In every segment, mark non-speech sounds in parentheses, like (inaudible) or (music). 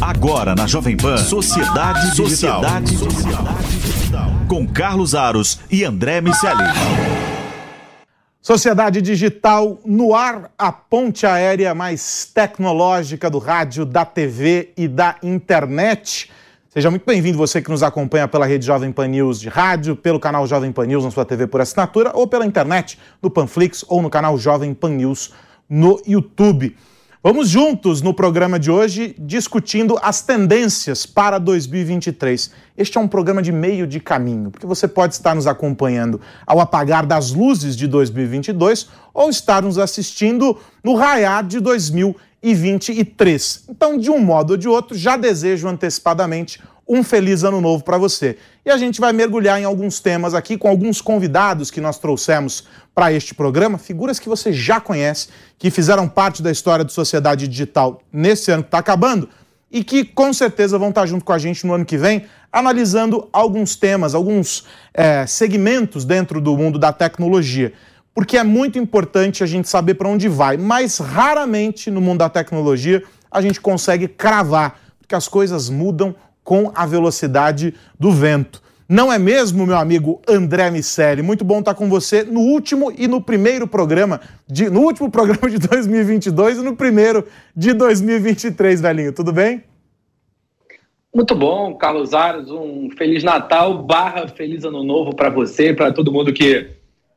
Agora na Jovem Pan, Sociedade Digital. Sociedade Digital. Com Carlos Aros e André Miceli. Sociedade Digital no ar, a ponte aérea mais tecnológica do rádio, da TV e da internet. Seja muito bem-vindo você que nos acompanha pela rede Jovem Pan News de rádio, pelo canal Jovem Pan News na sua TV por assinatura ou pela internet, no Panflix ou no canal Jovem Pan News no YouTube. Vamos juntos no programa de hoje discutindo as tendências para 2023. Este é um programa de meio de caminho, porque você pode estar nos acompanhando ao apagar das luzes de 2022 ou estar nos assistindo no raiar de 2023. Então, de um modo ou de outro, já desejo antecipadamente um feliz ano novo para você. E a gente vai mergulhar em alguns temas aqui com alguns convidados que nós trouxemos para este programa, figuras que você já conhece, que fizeram parte da história de sociedade digital nesse ano que está acabando e que com certeza vão estar junto com a gente no ano que vem, analisando alguns temas, alguns é, segmentos dentro do mundo da tecnologia. Porque é muito importante a gente saber para onde vai, mas raramente no mundo da tecnologia a gente consegue cravar, porque as coisas mudam com a velocidade do vento. Não é mesmo, meu amigo André Miceli? Muito bom estar com você no último e no primeiro programa, de, no último (laughs) programa de 2022 e no primeiro de 2023, velhinho. Tudo bem? Muito bom, Carlos Aros. Um Feliz Natal barra Feliz Ano Novo para você para todo mundo que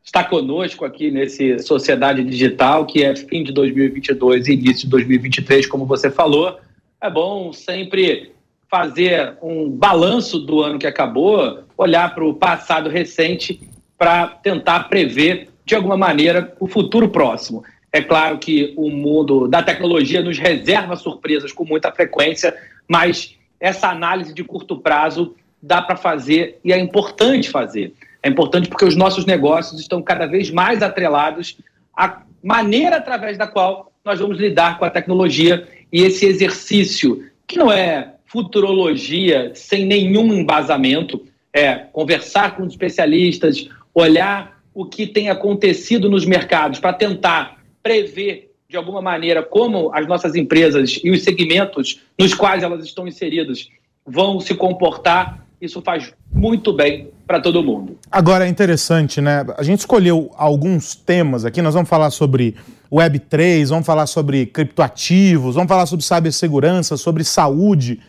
está conosco aqui nesse Sociedade Digital, que é fim de 2022 e início de 2023, como você falou. É bom sempre fazer um balanço do ano que acabou, olhar para o passado recente para tentar prever, de alguma maneira, o futuro próximo. É claro que o mundo da tecnologia nos reserva surpresas com muita frequência, mas essa análise de curto prazo dá para fazer e é importante fazer. É importante porque os nossos negócios estão cada vez mais atrelados à maneira através da qual nós vamos lidar com a tecnologia e esse exercício, que não é futurologia sem nenhum embasamento, é conversar com especialistas, olhar o que tem acontecido nos mercados para tentar prever de alguma maneira como as nossas empresas e os segmentos nos quais elas estão inseridas vão se comportar. Isso faz muito bem para todo mundo. Agora é interessante, né? A gente escolheu alguns temas aqui. Nós vamos falar sobre Web3, vamos falar sobre criptoativos, vamos falar sobre cibersegurança, sobre saúde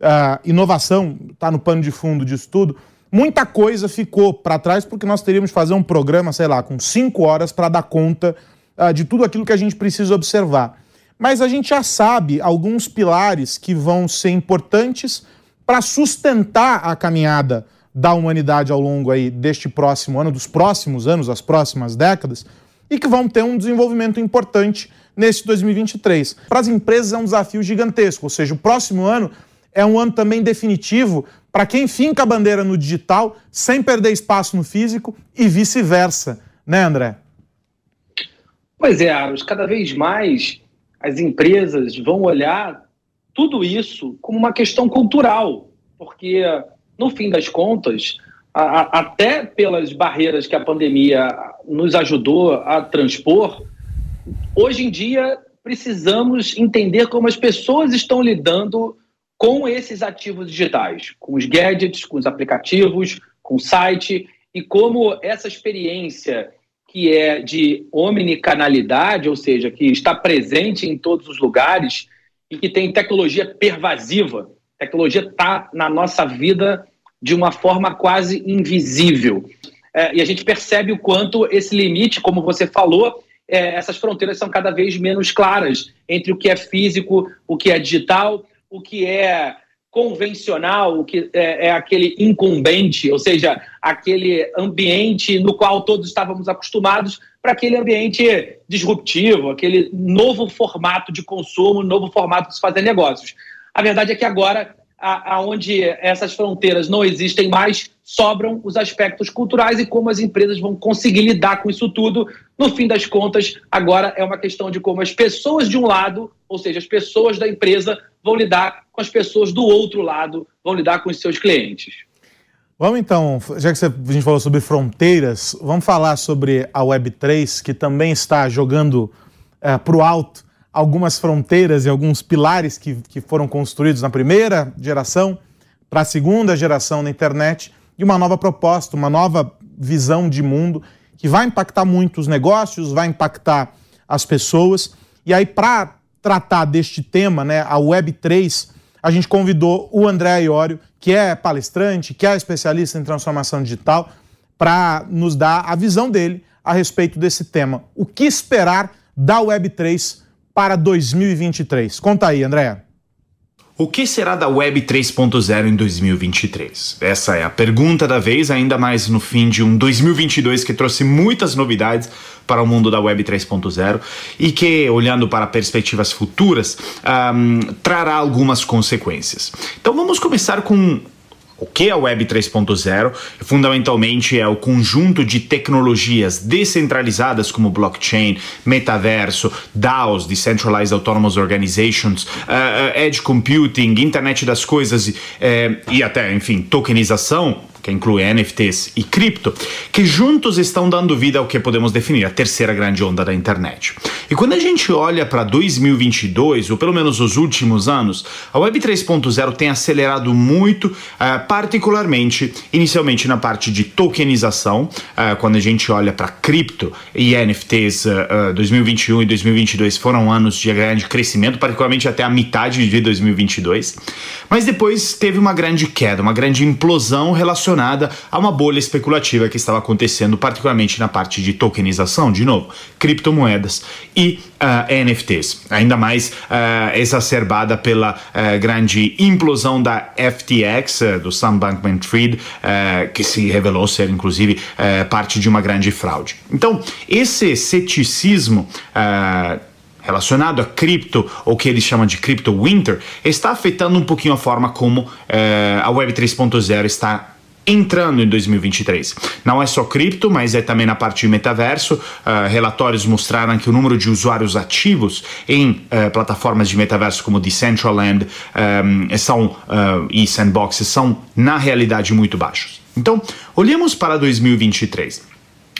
uh, inovação está no pano de fundo disso tudo, muita coisa ficou para trás porque nós teríamos que fazer um programa, sei lá, com cinco horas para dar conta uh, de tudo aquilo que a gente precisa observar. Mas a gente já sabe alguns pilares que vão ser importantes para sustentar a caminhada da humanidade ao longo aí deste próximo ano, dos próximos anos, das próximas décadas, e que vão ter um desenvolvimento importante nesse 2023. Para as empresas é um desafio gigantesco, ou seja, o próximo ano é um ano também definitivo para quem finca a bandeira no digital sem perder espaço no físico e vice-versa, né, André? Pois é, Aros, cada vez mais as empresas vão olhar tudo isso como uma questão cultural, porque no fim das contas, a, a, até pelas barreiras que a pandemia nos ajudou a transpor, hoje em dia precisamos entender como as pessoas estão lidando com esses ativos digitais, com os gadgets, com os aplicativos, com o site, e como essa experiência que é de omnicanalidade, ou seja, que está presente em todos os lugares e que tem tecnologia pervasiva. A tecnologia está na nossa vida de uma forma quase invisível. É, e a gente percebe o quanto esse limite, como você falou, é, essas fronteiras são cada vez menos claras entre o que é físico, o que é digital, o que é convencional, o que é, é, aquele incumbente, ou seja, aquele ambiente no qual todos estávamos acostumados, para aquele ambiente disruptivo, aquele novo formato de consumo, novo formato de se fazer negócios. A verdade é que agora, aonde essas fronteiras não existem mais, sobram os aspectos culturais e como as empresas vão conseguir lidar com isso tudo. No fim das contas, agora é uma questão de como as pessoas de um lado, ou seja, as pessoas da empresa, vão lidar com as pessoas do outro lado, vão lidar com os seus clientes. Vamos então, já que a gente falou sobre fronteiras, vamos falar sobre a Web3, que também está jogando é, para o alto algumas fronteiras e alguns pilares que, que foram construídos na primeira geração para a segunda geração na internet e uma nova proposta, uma nova visão de mundo que vai impactar muito os negócios, vai impactar as pessoas. E aí, para tratar deste tema, né, a Web3, a gente convidou o André Iório, que é palestrante, que é especialista em transformação digital, para nos dar a visão dele a respeito desse tema. O que esperar da Web3 para 2023? Conta aí, André. O que será da Web 3.0 em 2023? Essa é a pergunta da vez, ainda mais no fim de um 2022 que trouxe muitas novidades para o mundo da Web 3.0 e que, olhando para perspectivas futuras, um, trará algumas consequências. Então vamos começar com o que é a Web 3.0? Fundamentalmente é o conjunto de tecnologias descentralizadas como blockchain, metaverso, DAOs, Decentralized Autonomous Organizations, uh, Edge Computing, Internet das Coisas uh, e até, enfim, tokenização que inclui NFTs e cripto, que juntos estão dando vida ao que podemos definir a terceira grande onda da internet. E quando a gente olha para 2022, ou pelo menos os últimos anos, a Web 3.0 tem acelerado muito, uh, particularmente inicialmente na parte de tokenização, uh, quando a gente olha para cripto e NFTs, uh, 2021 e 2022 foram anos de grande crescimento, particularmente até a metade de 2022, mas depois teve uma grande queda, uma grande implosão relacionada relacionada a uma bolha especulativa que estava acontecendo, particularmente na parte de tokenização, de novo, criptomoedas e uh, ah, NFTs, ainda mais uh, exacerbada pela uh, grande implosão da FTX, do Sam Bankman-Fried, que se revelou ser, inclusive, parte de uma grande fraude. Então, esse ceticismo relacionado a cripto, ou que eles chamam de cripto winter, está afetando um pouquinho a forma como a Web 3.0 está entrando em 2023. Não é só cripto, mas é também na parte de metaverso. Uh, relatórios mostraram que o número de usuários ativos em uh, plataformas de metaverso como Decentraland um, são, uh, e Sandbox são, na realidade, muito baixos. Então, olhemos para 2023.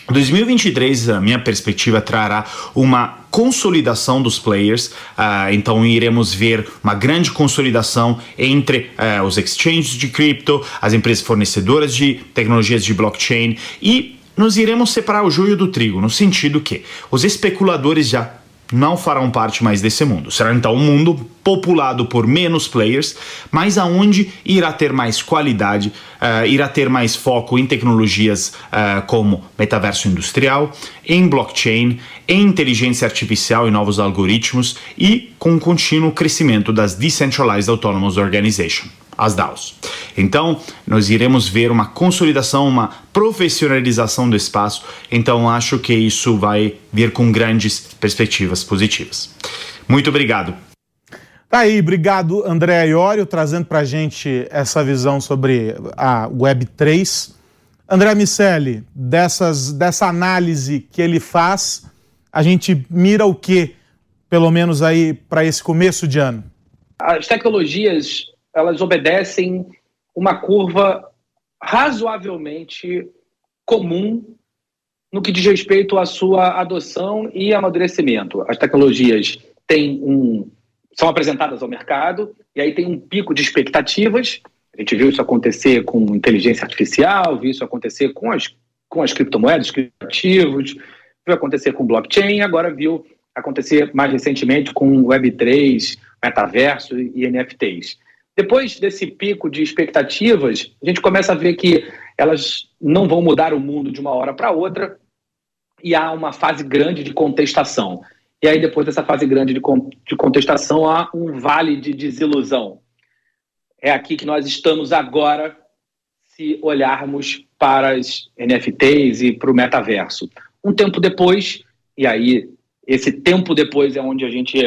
2023, a minha perspectiva trará uma consolidação dos players, uh, então iremos ver uma grande consolidação entre uh, os exchanges de cripto, as empresas fornecedoras de tecnologias de blockchain e nós iremos separar o joio do trigo, no sentido que os especuladores já não farão parte mais desse mundo. Será então um mundo populado por menos players, mas aonde irá ter mais qualidade, uh, irá ter mais foco em tecnologias uh, como metaverso industrial, em blockchain, em inteligência artificial e novos algoritmos e com um contínuo crescimento das Decentralized Autonomous Organization as DAOs. Então, nós iremos ver uma consolidação, uma profissionalização do espaço. Então, acho que isso vai vir com grandes perspectivas positivas. Muito obrigado. Tá aí, obrigado André Iorio, trazendo para a gente essa visão sobre a Web3. André Miceli, dessas, dessa análise que ele faz, a gente mira o que, pelo menos aí, para esse começo de ano? As tecnologias elas obedecem uma curva razoavelmente comum no que diz respeito à sua adoção e amadurecimento. As tecnologias têm um, são apresentadas ao mercado e aí tem um pico de expectativas. A gente viu isso acontecer com inteligência artificial, viu isso acontecer com as, com as criptomoedas, criptoativos, viu acontecer com blockchain, agora viu acontecer mais recentemente com Web3, metaverso e NFTs. Depois desse pico de expectativas, a gente começa a ver que elas não vão mudar o mundo de uma hora para outra e há uma fase grande de contestação. E aí, depois dessa fase grande de, de contestação, há um vale de desilusão. É aqui que nós estamos agora, se olharmos para as NFTs e para o metaverso. Um tempo depois, e aí esse tempo depois é onde a gente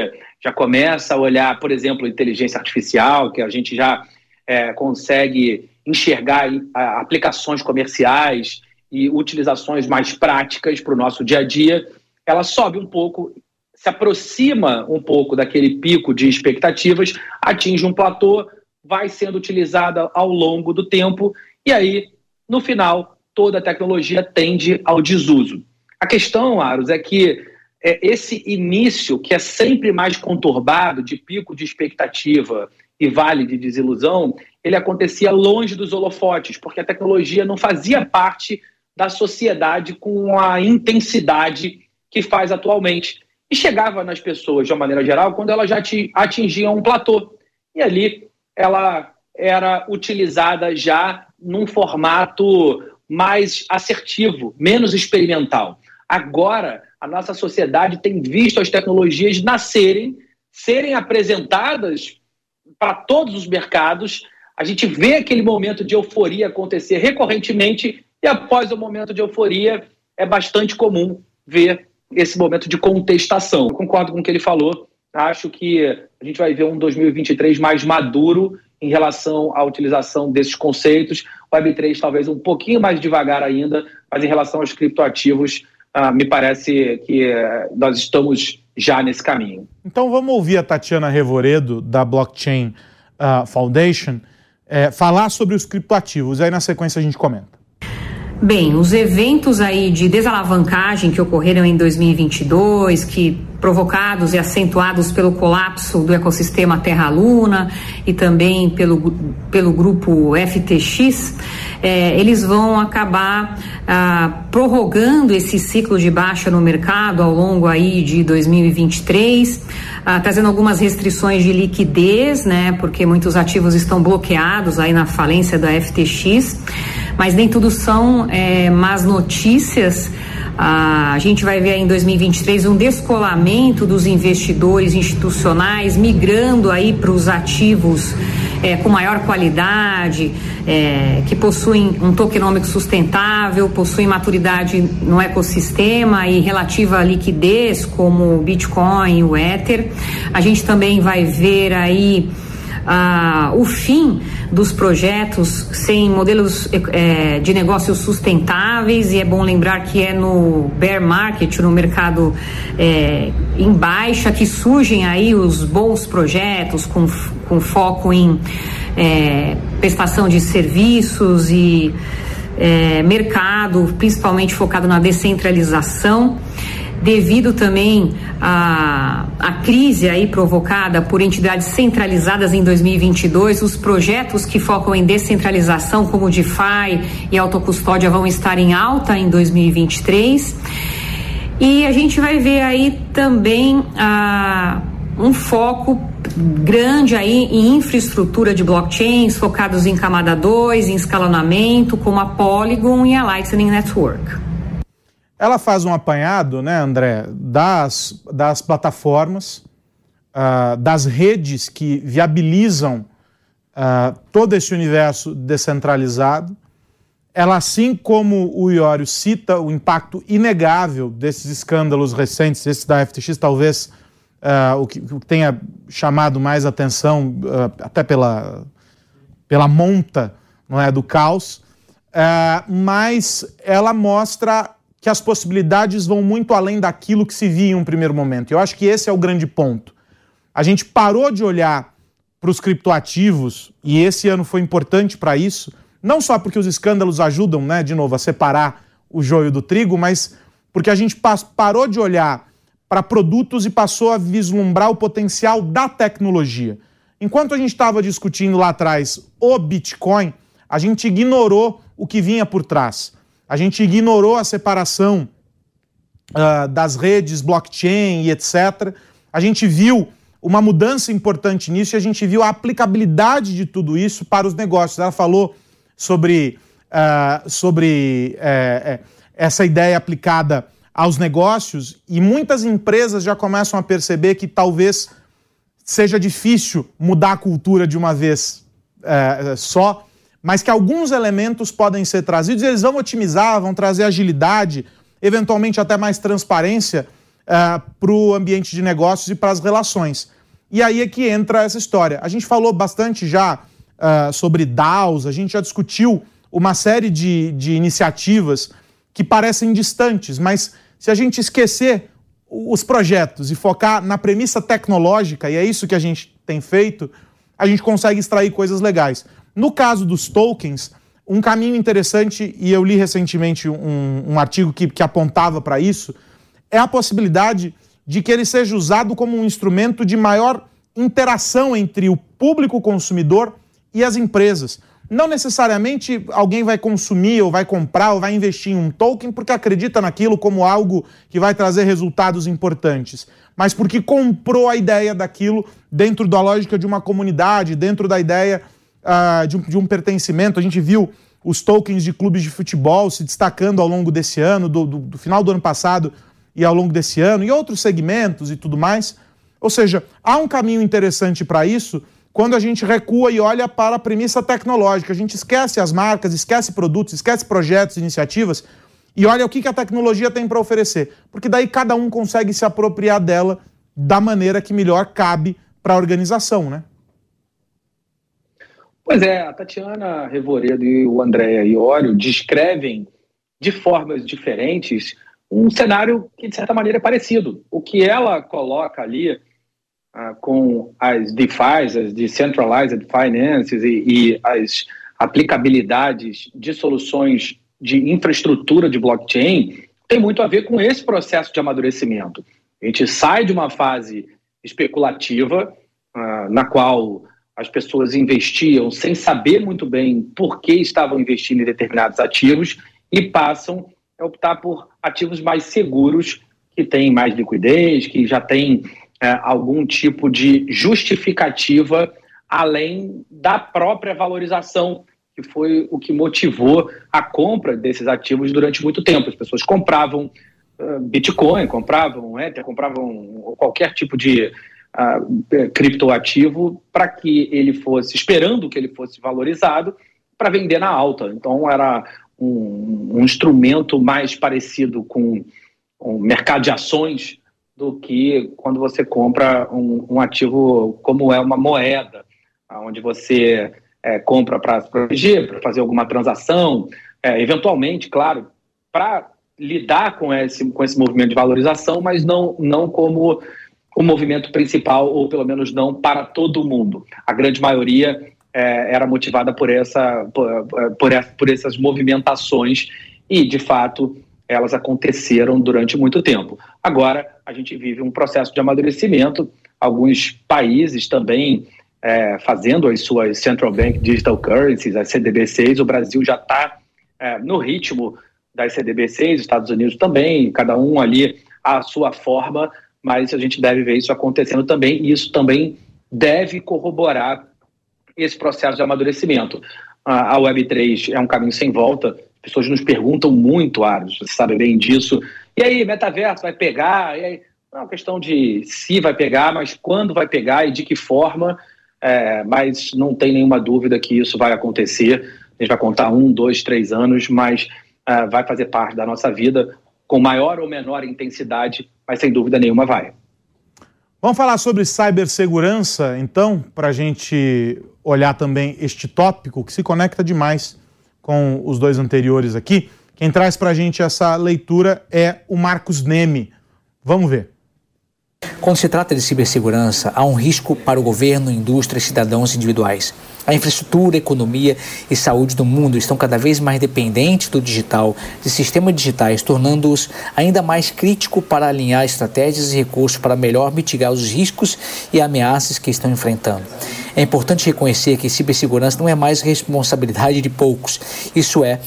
já começa a olhar, por exemplo, inteligência artificial, que a gente já é, consegue enxergar aplicações comerciais e utilizações mais práticas para o nosso dia a dia, ela sobe um pouco, se aproxima um pouco daquele pico de expectativas, atinge um platô, vai sendo utilizada ao longo do tempo e aí, no final, toda a tecnologia tende ao desuso. A questão, Aros, é que é, esse início, que é sempre mais conturbado, de pico de expectativa e vale de desilusão, ele acontecia longe dos holofotes, porque a tecnologia não fazia parte da sociedade com a intensidade que faz atualmente. E chegava nas pessoas, de uma maneira geral, quando elas já atingiam um platô. E ali ela era utilizada já num formato mais assertivo, menos experimental. Agora, a nossa sociedade tem visto as tecnologias nascerem, serem apresentadas para todos os mercados. A gente vê aquele momento de euforia acontecer recorrentemente e após o momento de euforia é bastante comum ver esse momento de contestação. Eu concordo com o que ele falou. Acho que a gente vai ver um 2023 mais maduro em relação à utilização desses conceitos. O Web3 talvez um pouquinho mais devagar ainda, mas em relação aos criptoativos, uh, me parece que uh, nós estamos já nesse caminho. Então vamos ouvir a Tatiana Revoredo, da Blockchain uh, Foundation, eh, falar sobre os criptoativos. Aí na sequência a gente comenta. Bem, os eventos aí de desalavancagem que ocorreram em 2022, que provocados e acentuados pelo colapso do ecossistema Terra-Luna e também pelo, pelo grupo FTX, é, eles vão acabar ah, prorrogando esse ciclo de baixa no mercado ao longo aí de 2023, ah, trazendo algumas restrições de liquidez, né, porque muitos ativos estão bloqueados aí na falência da FTX mas nem tudo são é, más notícias. A gente vai ver em 2023 um descolamento dos investidores institucionais migrando aí para os ativos é, com maior qualidade, é, que possuem um tokenômico sustentável, possuem maturidade no ecossistema e relativa liquidez, como o Bitcoin, o Ether. A gente também vai ver aí ah, o fim dos projetos sem modelos é, de negócios sustentáveis e é bom lembrar que é no bear market, no mercado é, em baixa, que surgem aí os bons projetos com, com foco em é, prestação de serviços e mercado, principalmente focado na descentralização devido também à, à crise aí provocada por entidades centralizadas em 2022, os projetos que focam em descentralização, como o DeFi e autocustódia, vão estar em alta em 2023. E a gente vai ver aí também ah, um foco grande aí em infraestrutura de blockchains focados em camada 2, em escalonamento, como a Polygon e a Lightning Network. Ela faz um apanhado, né, André, das, das plataformas, uh, das redes que viabilizam uh, todo esse universo descentralizado. Ela, assim como o Iório cita o impacto inegável desses escândalos recentes, esse da FTX, talvez uh, o, que, o, que, tenha chamado mais atenção, até pela, pela monta não é, do caos, mas ela mostra que as possibilidades vão muito além daquilo que se via em um primeiro momento. Eu acho que esse é o grande ponto. A gente parou de olhar para os criptoativos, e esse ano foi importante para isso, não só porque os escândalos ajudam, né, de novo, a separar o joio do trigo, mas porque a gente parou de olhar para produtos e passou a vislumbrar o potencial da tecnologia. Enquanto a gente estava discutindo lá atrás o Bitcoin, a gente ignorou o que vinha por trás. A gente ignorou a separação uh, das redes blockchain e etc. A gente viu uma mudança importante nisso e a gente viu a aplicabilidade de tudo isso para os negócios. Ela falou sobre, uh, sobre uh, essa ideia aplicada aos negócios e muitas empresas já começam a perceber que talvez seja difícil mudar a cultura de uma vez uh, só mas que alguns elementos podem ser trazidos e eles vão otimizar, vão trazer agilidade, eventualmente até mais transparência uh, para o ambiente de negócios e para as relações. E aí é que entra essa história. A gente falou bastante já uh, sobre DAOs, a gente já discutiu uma série de, de iniciativas que parecem distantes, mas se a gente esquecer os projetos e focar na premissa tecnológica, e é isso que a gente tem feito, a gente consegue extrair coisas legais. No caso dos tokens, um caminho interessante, e eu li recentemente um, um artigo que, que apontava para isso, é a possibilidade de que ele seja usado como um instrumento de maior interação entre o público consumidor e as empresas. Não necessariamente alguém vai consumir ou vai comprar ou vai investir em um token porque acredita naquilo como algo que vai trazer resultados importantes, mas porque comprou a ideia daquilo dentro da lógica de uma comunidade, dentro da ideia uh, de, um, de, um, pertencimento. A gente viu os tokens de clubes de futebol se destacando ao longo desse ano, do, do, do final do ano passado e ao longo desse ano, e outros segmentos e tudo mais. Ou seja, há um caminho interessante para isso quando a gente recua e olha para a premissa tecnológica. A gente esquece as marcas, esquece produtos, esquece projetos, iniciativas e olha o que a tecnologia tem para oferecer. Porque daí cada um consegue se apropriar dela da maneira que melhor cabe para a organização, né? Pois é, a Tatiana Revoredo e o Andréa Iorio descrevem de formas diferentes um cenário que, de certa maneira, é parecido. O que ela coloca ali uh, com as DeFi, as Decentralized Finances e, e as aplicabilidades de soluções de infraestrutura de blockchain tem muito a ver com esse processo de amadurecimento. A gente sai de uma fase especulativa, uh, na qual as pessoas investiam sem saber muito bem por que estavam investindo em determinados ativos e passam a optar por ativos mais seguros, que têm mais liquidez, que já têm é, algum tipo de justificativa além da própria valorização, que foi o que motivou a compra desses ativos durante muito tempo. As pessoas compravam uh, Bitcoin, compravam Ether, compravam qualquer tipo de uh, criptoativo para que ele fosse, esperando que ele fosse valorizado, para vender na alta. Então era um, um instrumento mais parecido com o um mercado de ações do que quando você compra um, um ativo como é uma moeda, onde você é, compra para se proteger, para fazer alguma transação, é, eventualmente, claro, para lidar com esse, com esse movimento de valorização, mas não, não como o movimento principal, ou pelo menos não para todo mundo. A grande maioria é, era motivada por, essa, por, por, por essas movimentações e, de fato, elas aconteceram durante muito tempo. Agora, a gente vive um processo de amadurecimento, alguns países também é, fazendo as suas Central Bank Digital Currencies, as CDBCs, o Brasil já está é, no ritmo das CDBCs, Estados Unidos também, cada um ali à sua forma, mas a gente deve ver isso acontecendo também, e isso também deve corroborar esse processo de amadurecimento. A Web3 é um caminho sem volta, as pessoas nos perguntam muito, Aros, você sabe bem disso. E aí, metaverso vai pegar? E aí, não é uma questão de se vai pegar, mas quando vai pegar e de que forma. É, mas não tem nenhuma dúvida que isso vai acontecer. A gente vai contar um, dois, três anos, mas é, vai fazer parte da nossa vida com maior ou menor intensidade, mas sem dúvida nenhuma vai. Vamos falar sobre cibersegurança, então, para a gente olhar também este tópico que se conecta demais com os dois anteriores aqui. Quem traz para a gente essa leitura é o Marcos Neme. Vamos ver. Quando se trata de cibersegurança, há um risco para o governo, indústria e cidadãos individuais. A infraestrutura, economia e saúde do mundo estão cada vez mais dependentes do digital, de sistemas digitais, tornando-os ainda mais crítico para alinhar estratégias e recursos para melhor mitigar os riscos e ameaças que estão enfrentando. É importante reconhecer que cibersegurança não é mais responsabilidade de poucos. Isso é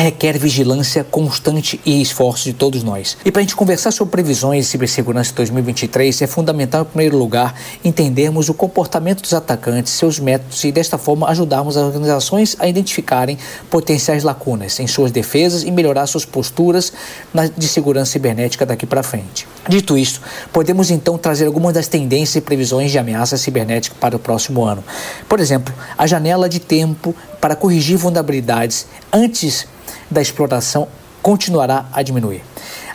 requer vigilância constante e esforço de todos nós. E para a gente conversar sobre previsões de cibersegurança 2023, é fundamental, em primeiro lugar, entendermos o comportamento dos atacantes, seus métodos e, desta forma, ajudarmos as organizações a identificarem potenciais lacunas em suas defesas e melhorar suas posturas de segurança cibernética daqui para frente. Dito isso, podemos então trazer algumas das tendências e previsões de ameaça cibernética para o próximo ano. Por exemplo, a janela de tempo para corrigir vulnerabilidades antes da exploração continuará a diminuir.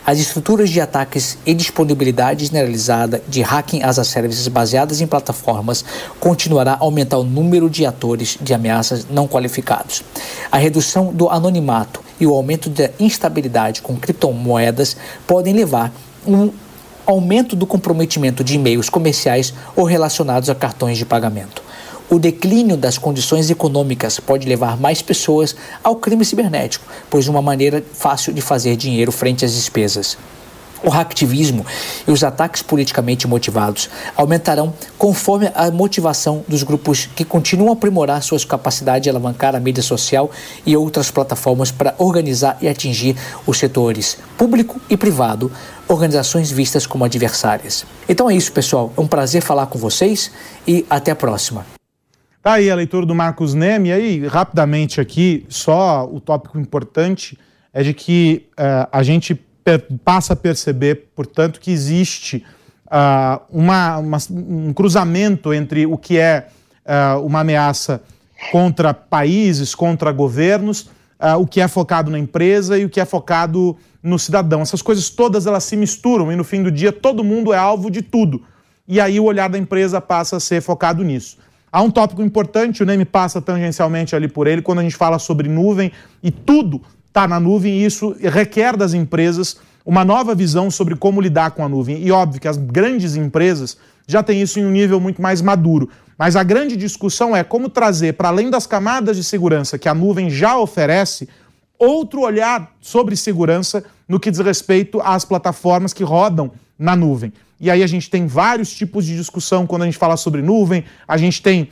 As estruturas de ataques e disponibilidade generalizada de hacking as a services baseadas em plataformas continuará a aumentar o número de atores de ameaças não qualificados. A redução do anonimato e o aumento da instabilidade com criptomoedas podem levar um aumento do comprometimento de e-mails comerciais ou relacionados a cartões de pagamento. O declínio das condições econômicas pode levar mais pessoas ao crime cibernético, pois uma maneira fácil de fazer dinheiro frente às despesas. O hacktivismo e os ataques politicamente motivados aumentarão conforme a motivação dos grupos que continuam a aprimorar suas capacidades de alavancar a mídia social e outras plataformas para organizar e atingir os setores público e privado, organizações vistas como adversárias. Então é isso, pessoal. É um prazer falar com vocês e até a próxima. Tá aí a leitura do Marcos Neme. E aí, rapidamente aqui, só o tópico importante é de que uh, a gente passa a perceber, portanto, que existe uh, uma, uma, um cruzamento entre o que é uh, uma ameaça contra países, contra governos, o que é focado na empresa e o que é focado no cidadão. Essas coisas todas elas se misturam e no fim do dia todo mundo é alvo de tudo. E aí o olhar da empresa passa a ser focado nisso. Há um tópico importante, o Neme passa tangencialmente ali por ele, quando a gente fala sobre nuvem, e tudo está na nuvem, e isso requer das empresas uma nova visão sobre como lidar com a nuvem. E óbvio que as grandes empresas já têm isso em um nível muito mais maduro. Mas a grande discussão é como trazer, para além das camadas de segurança que a nuvem já oferece, outro olhar sobre segurança no que diz respeito às plataformas que rodam na nuvem. E aí a gente tem vários tipos de discussão quando a gente fala sobre nuvem, a gente tem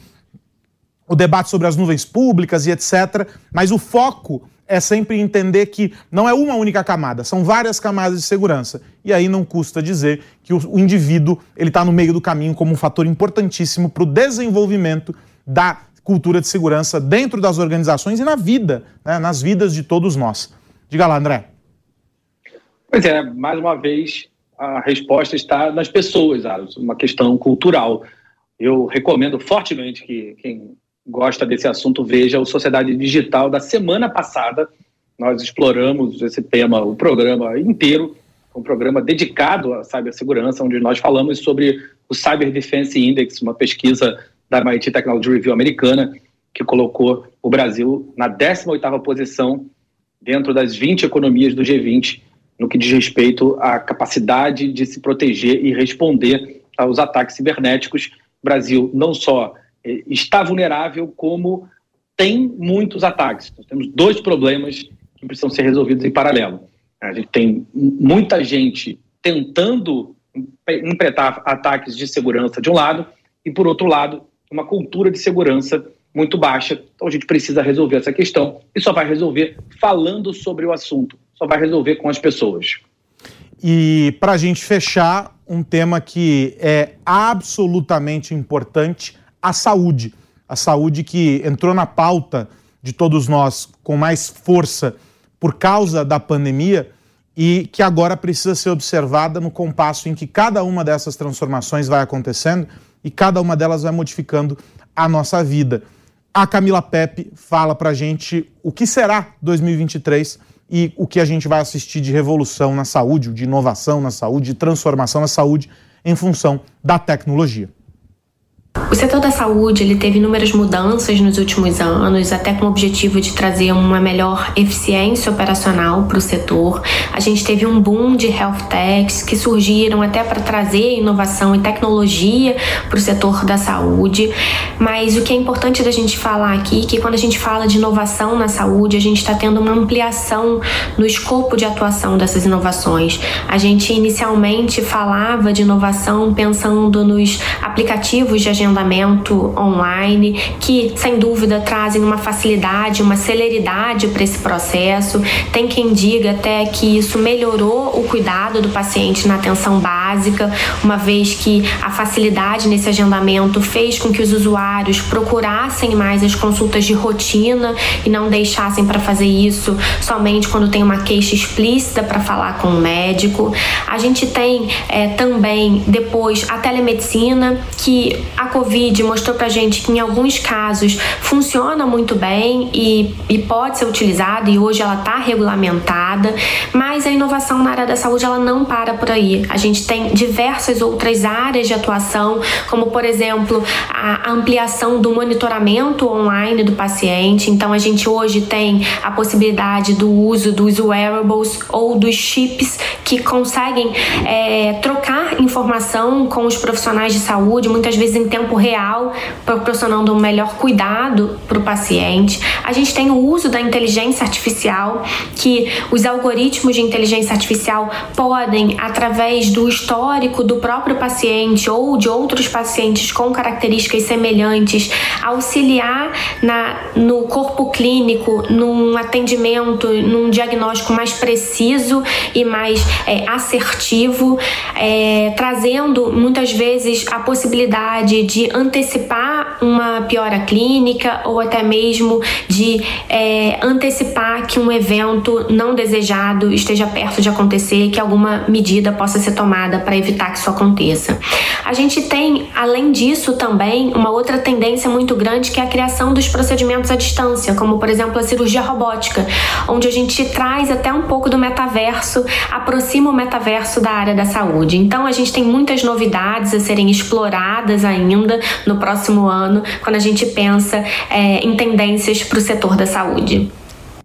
o debate sobre as nuvens públicas e etc. Mas o foco é sempre entender que não é uma única camada, são várias camadas de segurança. E aí não custa dizer que o, indivíduo ele está no meio do caminho como um fator importantíssimo para o desenvolvimento da cultura de segurança dentro das organizações e na vida, né, nas vidas de todos nós. Diga lá, André. Pois é, mais uma vez a resposta está nas pessoas, Aros, uma questão cultural. Eu recomendo fortemente que quem gosta desse assunto veja o Sociedade Digital da semana passada. Nós exploramos esse tema, o programa inteiro, um programa dedicado à cibersegurança, onde nós falamos sobre o Cyber Defense Index, uma pesquisa da MIT Technology Review americana, que colocou o Brasil na 18ª posição dentro das 20 economias do G20 no que diz respeito à capacidade de se proteger e responder aos ataques cibernéticos. O Brasil não só eh, está vulnerável, como tem muitos ataques. Nós temos dois problemas que precisam ser resolvidos em paralelo. A gente tem muita gente tentando implementar ataques de segurança de um lado, e por outro lado, uma cultura de segurança muito baixa. Então a gente precisa resolver essa questão e só vai resolver falando sobre o assunto, só vai resolver com as pessoas. E para a gente fechar, um tema que é absolutamente importante: a saúde. A saúde que entrou na pauta de todos nós com mais força por causa da pandemia e que agora precisa ser observada no compasso em que cada uma dessas transformações vai acontecendo e cada uma delas vai modificando a nossa vida. A Camila Pepe fala para a gente o que será 2023 e o que a gente vai assistir de revolução na saúde, de inovação na saúde, de transformação na saúde em função da tecnologia. O setor da saúde ele teve inúmeras mudanças nos últimos anos, até com o objetivo de trazer uma melhor eficiência operacional para o setor. A gente teve um boom de health techs que surgiram até para trazer inovação e tecnologia para o setor da saúde. Mas o que é importante da gente falar aqui é que quando a gente fala de inovação na saúde, a gente está tendo uma ampliação no escopo de atuação dessas inovações. A gente inicialmente falava de inovação pensando nos aplicativos de agendamento online, que sem dúvida trazem uma facilidade, uma celeridade para esse processo. Tem quem diga até que isso melhorou o cuidado do paciente na atenção básica, uma vez que a facilidade nesse agendamento fez com que os usuários procurassem mais as consultas de rotina e não deixassem para fazer isso somente quando tem uma queixa explícita para falar com o médico. A gente tem é, também depois a telemedicina que a Covid mostrou pra gente que em alguns casos funciona muito bem e, e pode ser utilizada e hoje ela está regulamentada, mas a inovação na área da saúde ela não para por aí. A gente tem diversas outras áreas de atuação, como por exemplo a ampliação do monitoramento online do paciente. Então a gente hoje tem a possibilidade do uso dos wearables ou dos chips que conseguem é, trocar informação com os profissionais de saúde, muitas vezes em tempo real, proporcionando um melhor cuidado para o paciente. A gente tem o uso da inteligência artificial, que os algoritmos de inteligência artificial podem, através do histórico do próprio paciente ou de outros pacientes com características semelhantes, auxiliar na, no corpo clínico, num atendimento, num diagnóstico mais preciso e mais é, assertivo, é, trazendo muitas vezes a possibilidade de antecipar uma piora clínica ou até mesmo de é, antecipar que um evento não desejado esteja perto de acontecer, que alguma medida possa ser tomada para evitar que isso aconteça. A gente tem, além disso, também uma outra tendência muito grande que é a criação dos procedimentos à distância, como por exemplo a cirurgia robótica, onde a gente traz até um pouco do metaverso, aproxima o metaverso da área da saúde. Então a gente tem muitas novidades a serem exploradas ainda no próximo ano, quando a gente pensa é, em tendências para o setor da saúde.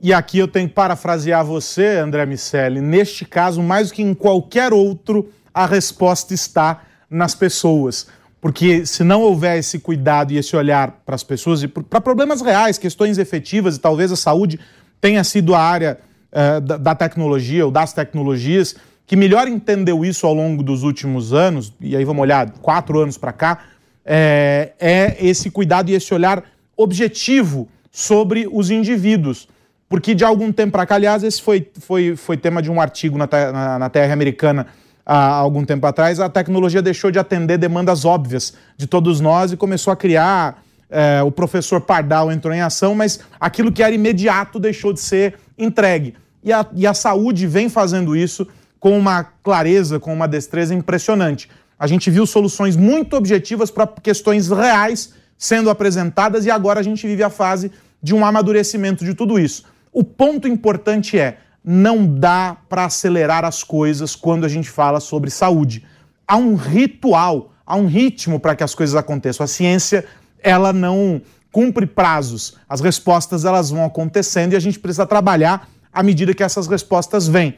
E aqui eu tenho que parafrasear você, André Miceli. Neste caso, mais do que em qualquer outro, a resposta está nas pessoas. Porque se não houver esse cuidado e esse olhar para as pessoas e para problemas reais, questões efetivas, e talvez a saúde tenha sido a área uh, da, da tecnologia ou das tecnologias que melhor entendeu isso ao longo dos últimos anos, e aí vamos olhar quatro anos para cá, é, é, esse cuidado e esse olhar objetivo sobre os indivíduos. Porque de algum tempo para cá, aliás, esse foi, foi, foi tema de um artigo na, na, na Terra Americana há algum tempo atrás, a tecnologia deixou de atender demandas óbvias de todos nós e começou a criar. É, o professor Pardal entrou em ação, mas aquilo que era imediato deixou de ser entregue. E a, e a saúde vem fazendo isso com uma clareza, com uma destreza impressionante. A gente viu soluções muito objetivas para questões reais sendo apresentadas e agora a gente vive a fase de um amadurecimento de tudo isso. O ponto importante é não dá para acelerar as coisas quando a gente fala sobre saúde. Há um ritual, há um ritmo para que as coisas aconteçam. A ciência, ela não cumpre prazos. As respostas elas vão acontecendo e a gente precisa trabalhar à medida que essas respostas vêm.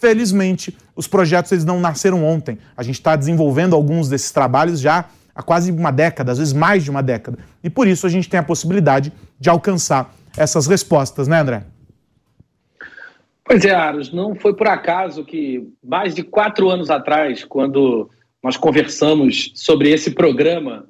Felizmente, os projetos eles não nasceram ontem. A gente está desenvolvendo alguns desses trabalhos já há quase uma década, às vezes mais de uma década. E por isso a gente tem a possibilidade de alcançar essas respostas, né, André? Pois é, Aros, não foi por acaso que mais de quatro anos atrás, quando nós conversamos sobre esse programa,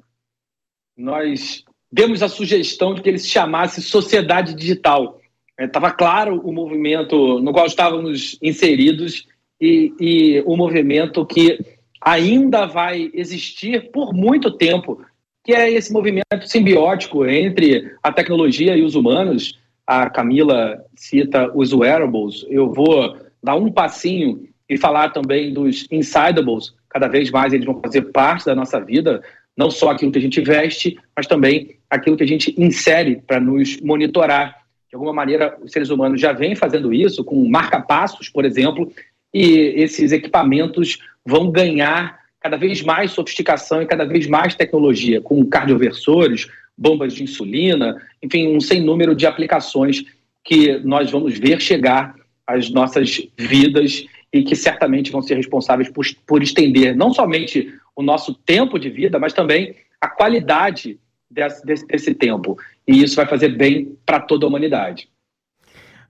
nós demos a sugestão de que ele se chamasse Sociedade Digital. Estava é, claro o movimento no qual estávamos inseridos e, e o movimento que ainda vai existir por muito tempo, que é esse movimento simbiótico entre a tecnologia e os humanos, a Camila cita os wearables, eu vou dar um passinho e falar também dos insidables. Cada vez mais eles vão fazer parte da nossa vida, não só aquilo que a gente veste, mas também aquilo que a gente insere para nos monitorar. De alguma maneira, os seres humanos já vêm fazendo isso, com marca-passos, por exemplo, e esses equipamentos vão ganhar cada vez mais sofisticação e cada vez mais tecnologia, com cardioversores, bombas de insulina, enfim, um sem número de aplicações que nós vamos ver chegar às nossas vidas e que certamente vão ser responsáveis por, por estender não somente o nosso tempo de vida, mas também a qualidade desse, desse, desse tempo. E isso vai fazer bem para toda a humanidade.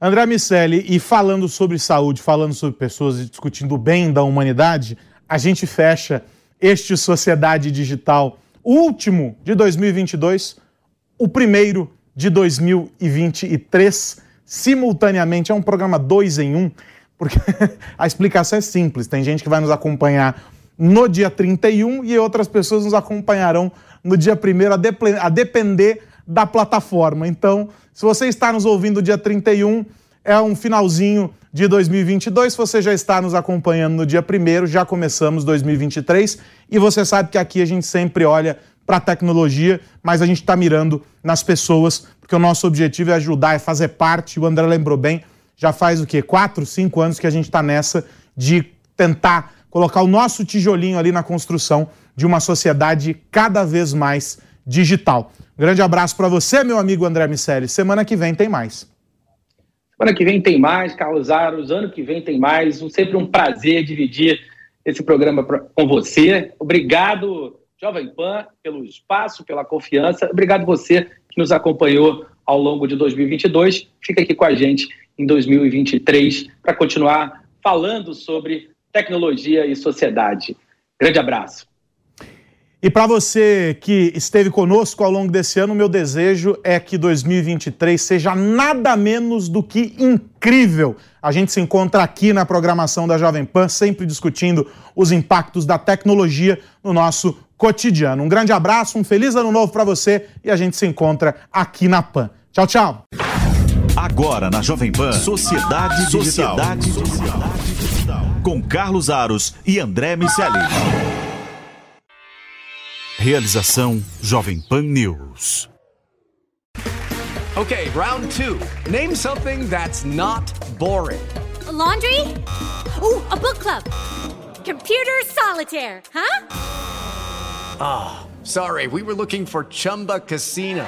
André Miceli, e falando sobre saúde, falando sobre pessoas e discutindo o bem da humanidade, a gente fecha este Sociedade Digital último de 2022, o primeiro de 2023, simultaneamente. É um programa dois em um, porque (laughs) a explicação é simples. Tem gente que vai nos acompanhar no dia 31 e outras pessoas nos acompanharão no dia 1 a, depender da plataforma. Então, se você está nos ouvindo dia 31, é um finalzinho de 2022. Se você já está nos acompanhando no dia primeiro, já começamos 2023 e você sabe que aqui a gente sempre olha para a tecnologia, mas a gente está mirando nas pessoas, porque o nosso objetivo é ajudar, é fazer parte. O André lembrou bem, já faz o quê? Quatro, cinco anos que a gente está nessa de tentar colocar o nosso tijolinho ali na construção de uma sociedade cada vez mais digital. Grande abraço para você, meu amigo André Miceli. Semana que vem tem mais. Semana que vem tem mais, Carlos Aros. Ano que vem tem mais. Sempre um prazer dividir esse programa com você. Obrigado, Jovem Pan, pelo espaço, pela confiança. Obrigado você que nos acompanhou ao longo de 2022. Fica aqui com a gente em 2023 para continuar falando sobre tecnologia e sociedade. Grande abraço. E para você que esteve conosco ao longo desse ano, meu desejo é que 2023 seja nada menos do que incrível. A gente se encontra aqui na programação da Jovem Pan, sempre discutindo os impactos da tecnologia no nosso cotidiano. Um grande abraço, um feliz ano novo para você e a gente se encontra aqui na Pan. Tchau, tchau. Agora na Jovem Pan, Sociedade Digital. Sociedade Digital. Com Carlos Aros e André Miceli. Realização Jovem Pan News. Okay, round two. Name something that's not boring. A laundry? Ooh, a book club. Computer solitaire, huh? Ah, oh, sorry, we were looking for Chumba Casino.